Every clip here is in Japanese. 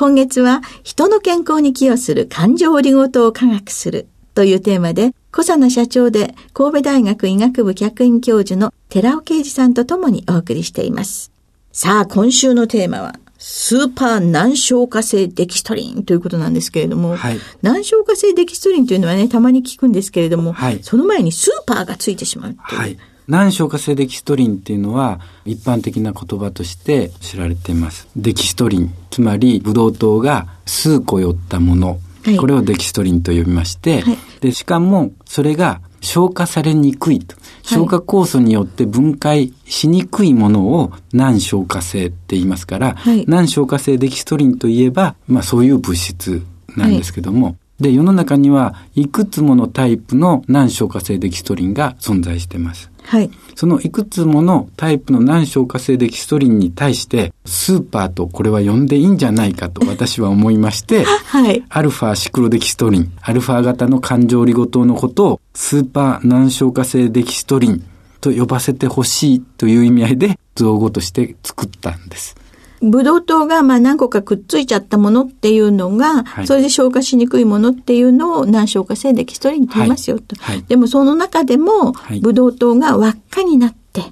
今月は人の健康に寄与する感情オリゴ糖を科学するというテーマで、小佐野社長で神戸大学医学部客員教授の寺尾啓二さんと共にお送りしています。さあ、今週のテーマは、スーパー難消化性デキストリンということなんですけれども、はい、難消化性デキストリンというのはね、たまに聞くんですけれども、はい、その前にスーパーがついてしまうはい。難消化性デキストリンっていうのは一般的な言葉として知られています。デキストリン、つまりブドウ糖が数個寄ったもの、はい、これをデキストリンと呼びまして、はい、で、しかもそれが消化されにくいと。消化酵素によって分解しにくいものを難消化性って言いますから、はい、難消化性デキストリンといえば、まあそういう物質なんですけども、で、世の中にはいくつものタイプの難消化性デキストリンが存在しています。はい。そのいくつものタイプの難消化性デキストリンに対して、スーパーとこれは呼んでいいんじゃないかと私は思いまして、はい。アルファシクロデキストリン、アルファ型の環状リゴ糖のことをスーパー難消化性デキストリンと呼ばせてほしいという意味合いで造語として作ったんです。ブドウ糖がまあ何個かくっついちゃったものっていうのが、はい、それで消化しにくいものっていうのを難消化性デキストリンと言いますよと。はい。はい、でもその中でも、ブドウ糖が輪っかになって、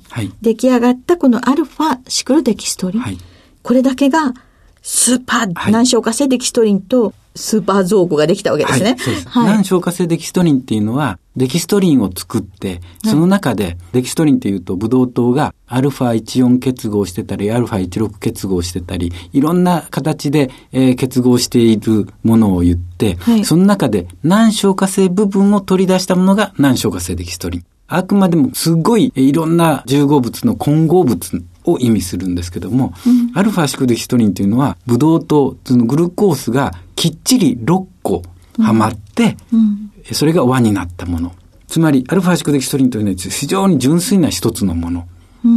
出来上がったこのアルファシクロデキストリン。これだけがスーパー難消化性デキストリンとスーパー造語ができたわけですね。はい、そうです。はい、難消化性デキストリンっていうのは、デキストリンを作って、その中で、デキストリンっていうと、ブドウ糖がアルファ14結合してたり、アルファ16結合してたり、いろんな形で、えー、結合しているものを言って、はい、その中で難消化性部分を取り出したものが難消化性デキストリン。あくまでもすごいいろんな重合物の混合物を意味するんですけども、うん、アルファシクデキストリンというのは、ブドウ糖、そのグルコースがきっちり6個はまって、うん、それが輪になったもの。つまり、アルファシクデキストリンというのは非常に純粋な一つのもの。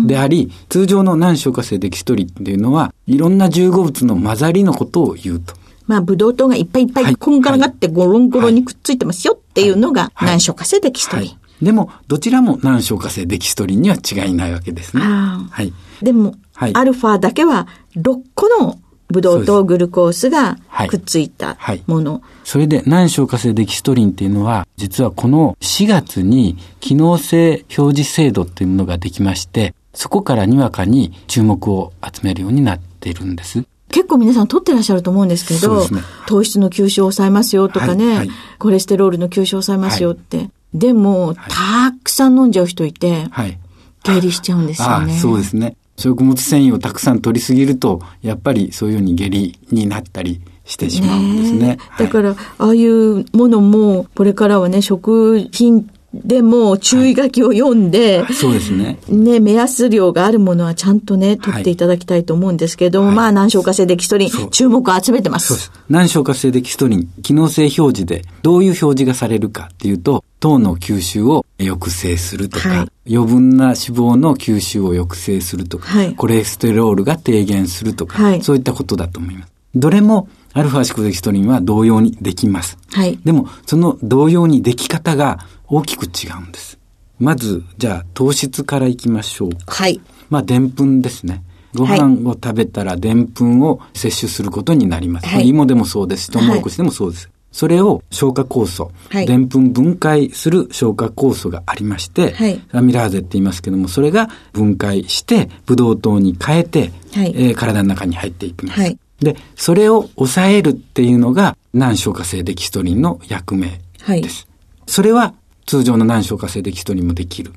であり、通常の難消化性デキストリンっていうのは、いろんな重合物の混ざりのことを言うと。まあ、ブドウ糖がいっぱいいっぱいこんがらがってゴロンゴロンにくっついてますよっていうのが難消化性デキストリン。はいでも、どちらも難消化性デキストリンには違いないわけですね。はい。でも、はい、アルファだけは6個のブドウとグルコースがくっついたもの。はいはい、それで難消化性デキストリンっていうのは、実はこの4月に機能性表示制度っていうものができまして、そこからにわかに注目を集めるようになっているんです。結構皆さん取ってらっしゃると思うんですけど、ね、糖質の吸収を抑えますよとかね、はいはい、コレステロールの吸収を抑えますよって。でも、たくさん飲んじゃう人いて、はい、下痢しちゃうんですよね。そうですね。食物繊維をたくさん取りすぎると、やっぱりそういうように下痢になったりしてしまうんですね。ねだから、ああいうものも、これからはね、食品でも注意書きを読んで、はい、そうですね。ね、目安量があるものはちゃんとね、取っていただきたいと思うんですけども、はい、まあ、難消化性デキストリン、注目を集めてます。そうです。難消化性デキストリン、機能性表示でどういう表示がされるかっていうと、糖の吸収を抑制するとか、はい、余分な脂肪の吸収を抑制するとか、コレステロールが低減するとか、そういったことだと思います。どれもアルファシクロデキストリンは同様にできます。はい。でも、その同様にでき方が大きく違うんです。まず、じゃあ、糖質からいきましょう。はい。まあ、でんぷんですね。ご飯を食べたらでんぷんを摂取することになります。はい、芋でもそうですし、トウモロコシでもそうです。はい、それを消化酵素、でんぷん分解する消化酵素がありまして、はい、アミラーゼって言いますけども、それが分解して、ブドウ糖に変えて、はい、えー、体の中に入っていきます。で、それを抑えるっていうのが、難消化性デキストリンの役目です。それは通常の難消化性デキストリンもできる。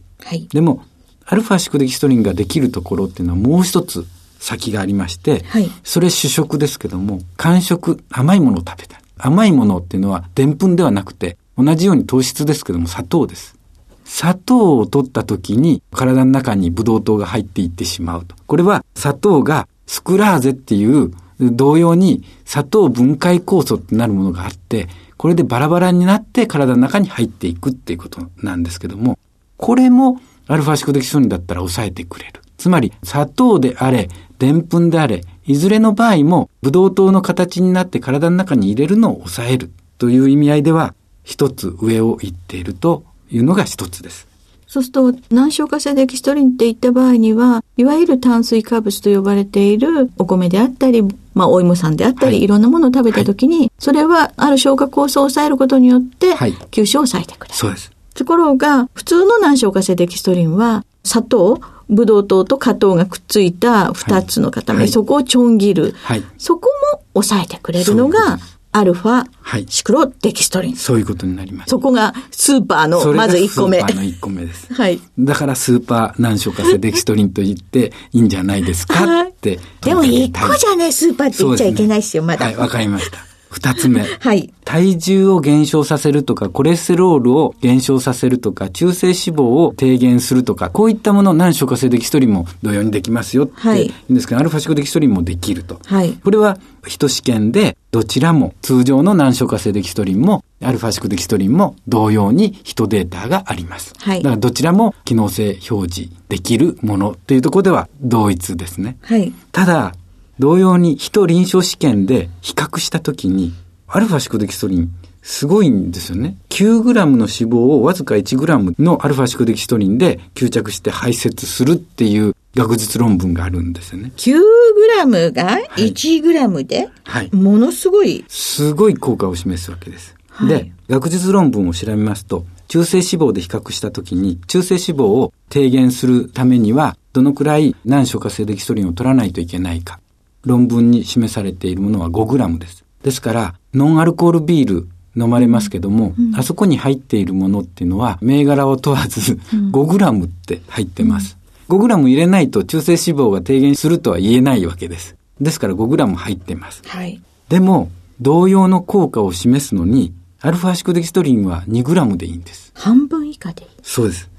でも、アルファシクデキストリンができるところっていうのはもう一つ先がありまして、はい、それ主食ですけども、間食、甘いものを食べた。甘いものっていうのは、でんぷんではなくて、同じように糖質ですけども、砂糖です。砂糖を取った時に、体の中にブドウ糖が入っていってしまうと。これは、砂糖がスクラーゼっていう、同様に砂糖分解酵素ってなるものがあって、これでバラバラになって体の中に入っていくっていうことなんですけども、これもアルファシクデキソニンだったら抑えてくれる。つまり、砂糖であれ、でんぷんであれ、いずれの場合も、ブドウ糖の形になって体の中に入れるのを抑えるという意味合いでは、一つ上を行っているというのが一つです。そうすると、難消化性デキストリンって言った場合には、いわゆる炭水化物と呼ばれているお米であったり、まあ、お芋さんであったり、はい、いろんなものを食べたときに、はい、それはある消化酵素を抑えることによって、吸収を抑えてくれる。そうです。ところが、普通の難消化性デキストリンは、砂糖、ブドウ糖と果糖がくっついた二つの塊、はい、そこをちょん切る、はい、そこも抑えてくれるのが、アルファ、シクロデキストリン。そういうことになります。そこがスーパーの、まず1個目。スーパーの1個目です。はい。だからスーパー難消化性デキストリンと言って いいんじゃないですかって。でも1個じゃね、スーパーって言っちゃいけないですよ、まだ。はい、わかりました。二つ目。はい。体重を減少させるとか、コレステロールを減少させるとか、中性脂肪を低減するとか、こういったもの、難消化性デキストリンも同様にできますよって言うんですけど、はい、アルファシコデキストリンもできると。はい。これは、一試験で、どちらも、通常の難消化性デキストリンも、アルファシコデキストリンも同様に1データがあります。はい。だからどちらも機能性表示できるものっていうところでは同一ですね。はい。ただ、同様に人臨床試験で比較したときに、アルファシクデキストリン、すごいんですよね。9g の脂肪をわずか 1g のアルファシクデキストリンで吸着して排泄するっていう学術論文があるんですよね。9g が 1g で、はい、ものすごい。すごい効果を示すわけです。はい、で、学術論文を調べますと、中性脂肪で比較したときに、中性脂肪を低減するためには、どのくらい難消化性デキストリンを取らないといけないか。論文に示されているものは 5g です。ですから、ノンアルコールビール飲まれますけども、うん、あそこに入っているものっていうのは、銘柄を問わず、5g って入ってます。うん、5g 入れないと中性脂肪が低減するとは言えないわけです。ですから 5g 入ってます。はい、でも、同様の効果を示すのに、アルファシクデキストリンは 2g でいいんです。半分以下でいいそうです。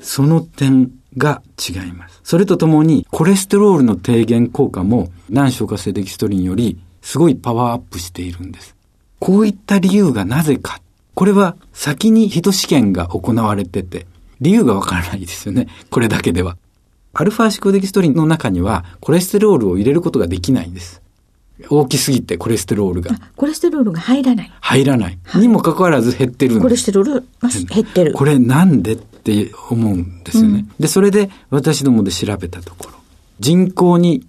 その点が違います。それとともに、コレステロールの低減効果も、難消化性デキストリンよりすごいパワーアップしているんです。こういった理由がなぜか。これは先に人試験が行われてて、理由がわからないですよね。これだけでは。アルファシクデキストリンの中にはコレステロールを入れることができないんです。大きすぎてコレステロールが。コレステロールが入らない。入らない。はい、にもかかわらず減ってるんです。コレステロールが減ってる。これなんでって思うんですよね。うん、で、それで私どもで調べたところ、人工に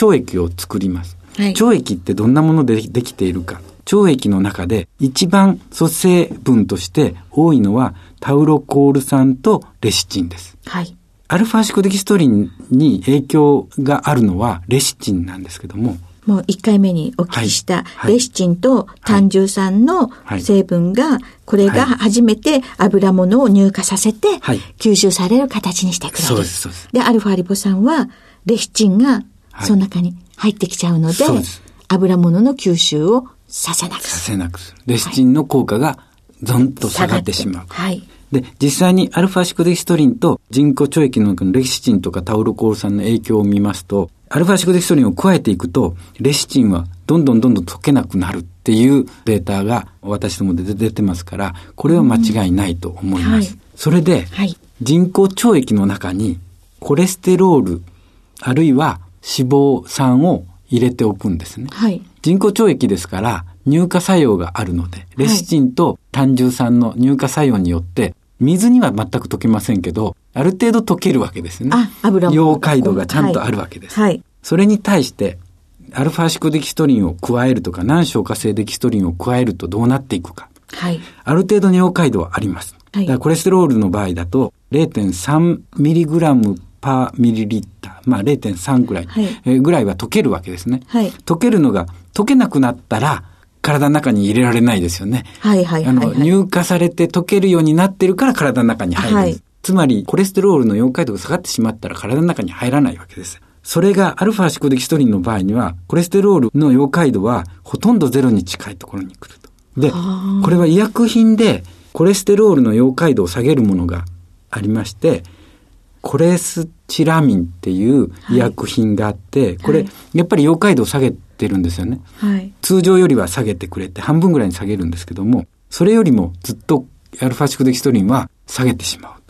腸液を作ります。はい、腸液ってどんなものでできているか。腸液の中で一番組成分として多いのはタウロコール酸とレシチンです。はい。アルファシコデキストリンに影響があるのはレシチンなんですけども。もう1回目にお聞きしたレシチンと胆汁酸の成分が、これが初めて油物を乳化させて吸収される形にしてくれる。そうです、そうです。で、アルファリポ酸はレシチンがその中に入ってきちゃうので、油物の吸収をさせなく。させなくする。レシチンの効果がゾンと下がってしまう。はい。で、実際にアルファシクデキストリンと人工腸液のレシチンとかタウロコール酸の影響を見ますと、アルファシクデキストリンを加えていくと、レシチンはどんどんどんどん溶けなくなるっていうデータが私どもで出てますから、これは間違いないと思います。はい、それで、はい、人工腸液の中にコレステロール、あるいは脂肪酸を入れておくんですね。はい。人工腸液ですから、乳化作用があるので、レシチンと胆汁酸の乳化作用によって、水には全く溶けませんけど、ある程度溶けるわけですね。あ、油溶解度がちゃんとあるわけです。はい。それに対して、アルファシコデキストリンを加えるとか、難消化性デキストリンを加えるとどうなっていくか。はい。ある程度溶解度はあります。はい。だからコレステロールの場合だと、0.3ミリグラムパーミリリッター、まあ0.3ぐらい、はい、えぐらいは溶けるわけですね。はい。溶けるのが溶けなくなったら、体の中に入れられないですよね。はいはいはい、はい、あの、乳化されて溶けるようになってるから体の中に入るんです。はい、つまり、コレステロールの溶解度が下がってしまったら体の中に入らないわけです。それがアルファシコデキストリンの場合には、コレステロールの溶解度はほとんどゼロに近いところに来ると。で、これは医薬品でコレステロールの溶解度を下げるものがありまして、コレスチラミンっていう医薬品があって、はい、これ、やっぱり溶解度を下げてるんですよね。はい、通常よりは下げてくれて、半分ぐらいに下げるんですけども、それよりもずっとアルファシクデキストリンは下げてしまう。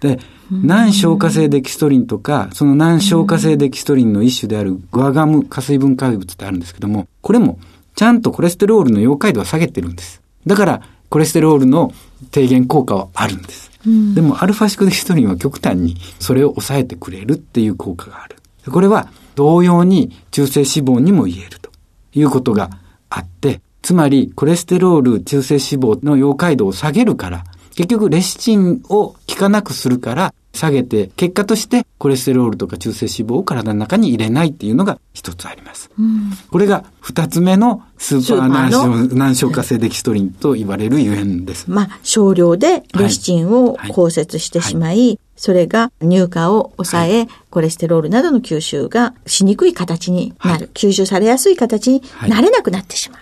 で、難消化性デキストリンとか、その難消化性デキストリンの一種であるグアガム加水分解物ってあるんですけども、これもちゃんとコレステロールの溶解度は下げてるんです。だから、コレステロールの低減効果はあるんです。でも、アルファシクデキストリンは極端にそれを抑えてくれるっていう効果がある。これは同様に中性脂肪にも言えるということがあって、つまりコレステロール、中性脂肪の溶解度を下げるから、結局レシチンを効かなくするから、下げて、結果としてコレステロールとか中性脂肪を体の中に入れないっていうのが一つあります。うん、これが二つ目のスーパー難消難消化性デキストリンと言われるゆえんです。まあ、少量でレシチンを降雪してしまい、はい。はい、それが乳化を抑え、はい、コレステロールなどの吸収がしにくい形になる。吸収されやすい形になれなくなってしまう。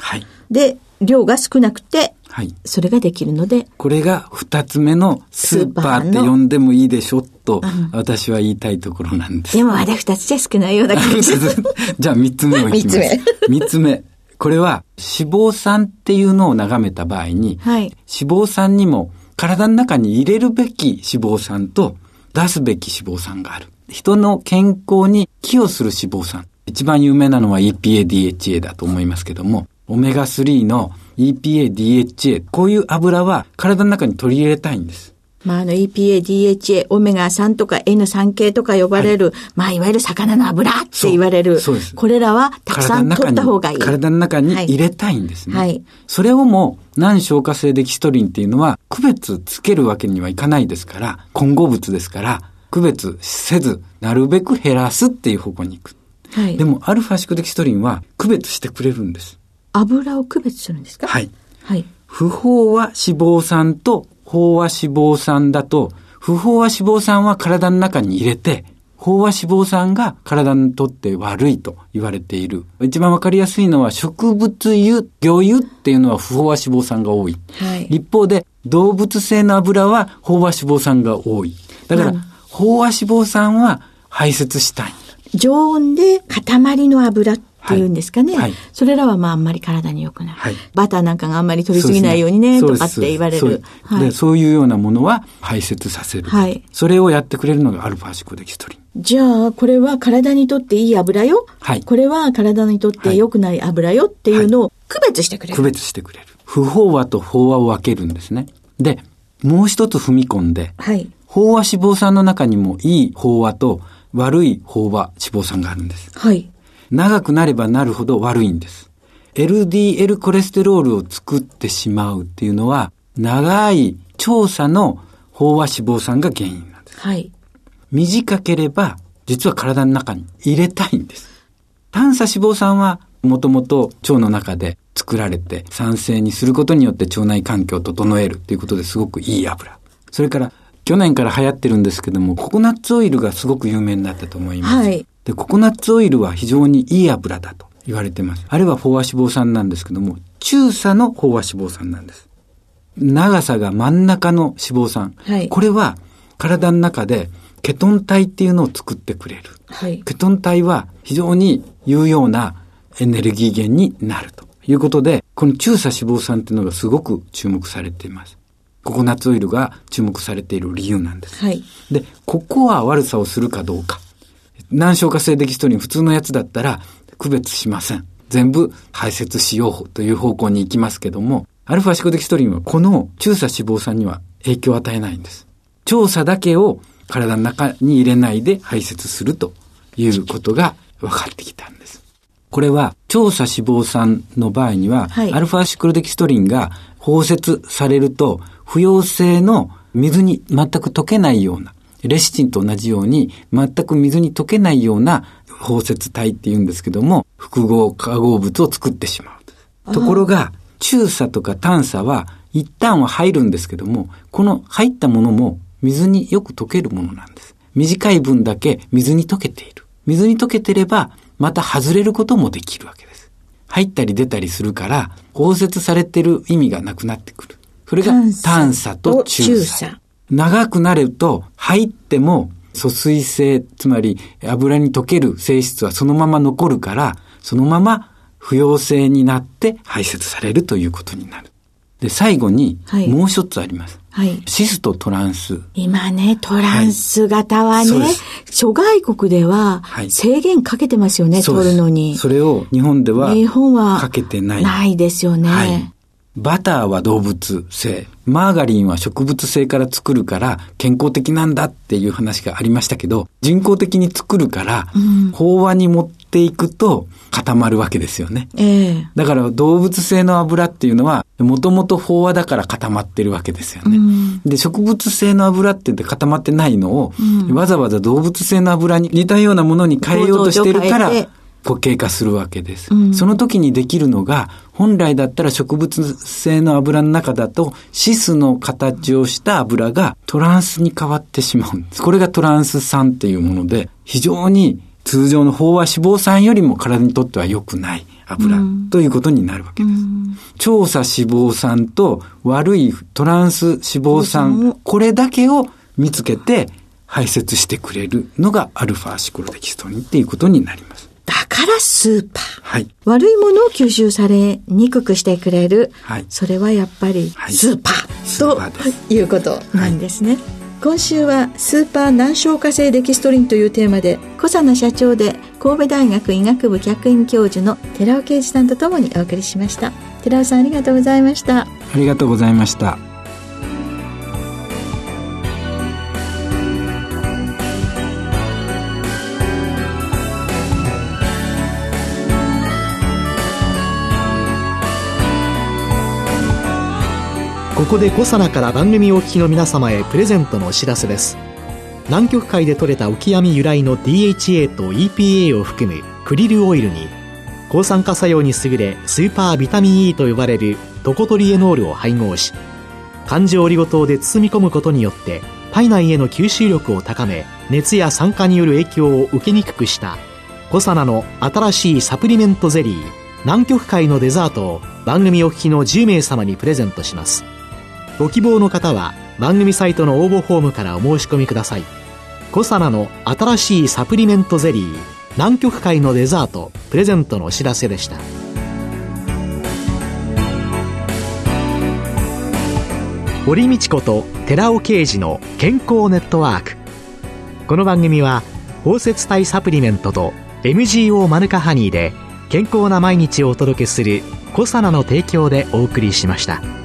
で、量が少なくてはい。それができるので。これが二つ目のスーパーって呼んでもいいでしょと、私は言いたいところなんです。でもまだ二つじゃ少ないような感じ。じゃあ三つ目をいきます。三つ目。三つ目。これは脂肪酸っていうのを眺めた場合に、はい、脂肪酸にも体の中に入れるべき脂肪酸と出すべき脂肪酸がある。人の健康に寄与する脂肪酸。一番有名なのは EPA、DHA だと思いますけども、オメガ3の EPA、DHA、こういう油は体の中に取り入れたいんです。まあ、あの EPA、DHA、オメガ3とか N3 系とか呼ばれる、はい、まあ、いわゆる魚の油って言われる。そうです。これらはたくさん取った方がいい。体の中に入れたいんですね。はい。それをも、難消化性デキストリンっていうのは、区別つけるわけにはいかないですから、混合物ですから、区別せず、なるべく減らすっていう方向に行く。はい。でも、アルファシクデキストリンは区別してくれるんです。油を区別するんですか？はい。はい。不飽和脂肪酸と飽和脂肪酸だと、不飽和脂肪酸は体の中に入れて、飽和脂肪酸が体にとって悪いと言われている。一番わかりやすいのは植物油、魚油っていうのは不飽和脂肪酸が多い。はい、一方で動物性の油は飽和脂肪酸が多い。だから、飽和脂肪酸は排泄したい。常温で塊の油っていうんですかね。はい、それらはまああんまり体に良くない。はい、バターなんかがあんまり取りすぎないようにね、とかって言われる。はい、でそういうようなものは排泄させる。はい、それをやってくれるのがアルファシコデキストリン。じゃあ、これは体にとっていい油よ。はい。これは体にとって良くない油よっていうのを区別してくれる。区別してくれる。不飽和と飽和を分けるんですね。で、もう一つ踏み込んで、はい。飽和脂肪酸の中にもいい飽和と悪い飽和脂肪酸があるんです。はい。長くなればなるほど悪いんです。LDL コレステロールを作ってしまうっていうのは、長い調査の飽和脂肪酸が原因なんです。はい。短ければ、実は体の中に入れたいんです。短鎖脂肪酸は、もともと腸の中で作られて酸性にすることによって腸内環境を整えるということですごくいい油。それから、去年から流行ってるんですけども、ココナッツオイルがすごく有名になったと思います。はい。で、ココナッツオイルは非常にいい油だと言われています。あれは飽和脂肪酸なんですけども、中鎖の飽和脂肪酸なんです。長さが真ん中の脂肪酸。はい、これは体の中でケトン体っていうのを作ってくれる。はい、ケトン体は非常に有用なエネルギー源になるということで、この中鎖脂肪酸っていうのがすごく注目されています。ココナッツオイルが注目されている理由なんです。はい、で、ここは悪さをするかどうか。難消化性デキストリン普通のやつだったら、区別しません。全部排泄しようという方向に行きますけども、アルファシコデキストリンはこの中鎖脂肪酸には影響を与えないんです。調査だけを体の中に入れないで排泄するということが分かってきたんです。これは、調査脂肪酸の場合には、はい、アルファシクロデキストリンが包摂されると、不溶性の水に全く溶けないような、レシチンと同じように全く水に溶けないような包摂体って言うんですけども、複合化合物を作ってしまう。ところが、中鎖とか炭鎖は一旦は入るんですけども、この入ったものも水によく溶けるものなんです。短い分だけ水に溶けている。水に溶けてれば、また外れることもできるわけです。入ったり出たりするから、包摂されてる意味がなくなってくる。それが炭鎖と中鎖。長くなると、入っても疎水性、つまり油に溶ける性質はそのまま残るから、そのまま不溶性になって排泄されるということになる。で、最後に、もう一つあります。はい。シスとトランス。今ね、トランス型はね、はい、諸外国では制限かけてますよね、はい、取るのに。それを日本では、日本はかけてない。ないですよね。はい。バターは動物性、マーガリンは植物性から作るから健康的なんだっていう話がありましたけど、人工的に作るから、飽和に持っていくと固まるわけですよね。えー、だから動物性の油っていうのは、もともと飽和だから固まってるわけですよね。うん、で、植物性の油って固まってないのを、うん、わざわざ動物性の油に似たようなものに変えようとしてるから、固形化するわけです。うん、その時にできるのが、本来だったら植物性の油の中だと、シスの形をした油がトランスに変わってしまうんです。これがトランス酸っていうもので、非常に通常の飽和脂肪酸よりも体にとっては良くない油、ということになるわけです。調査脂肪酸と悪いトランス脂肪酸、これだけを見つけて排泄してくれるのがアルファシクロデキストリンっていうことになります。だからスーパー。はい。悪いものを吸収されにくくしてくれる。はい。それはやっぱりスーパー、はい、ということなんですね。はい、今週はスーパー難消化性デキストリンというテーマで小佐奈社長で神戸大学医学部客員教授の寺尾啓二さんとともにお送りしました寺尾さんありがとうございましたありがとうございましたここでコサナから番組お聞きの皆様へプレゼントのお知らせです。南極海で採れたオキアミ由来の DHA と EPA を含むクリルオイルに抗酸化作用に優れスーパービタミン E と呼ばれるトコトリエノールを配合し環状オリゴ糖で包み込むことによって体内への吸収力を高め熱や酸化による影響を受けにくくしたコサナの新しいサプリメントゼリー南極海のデザートを番組お聞きの10名様にプレゼントします。ご希望の方は番組サイトの応募フォームからお申し込みください。コサナの新しいサプリメントゼリー南極海のデザートプレゼントのお知らせでした。堀道子と寺尾啓二の健康ネットワーク。この番組は包摂体サプリメントと MGO マヌカハニーで健康な毎日をお届けするコサナの提供でお送りしました。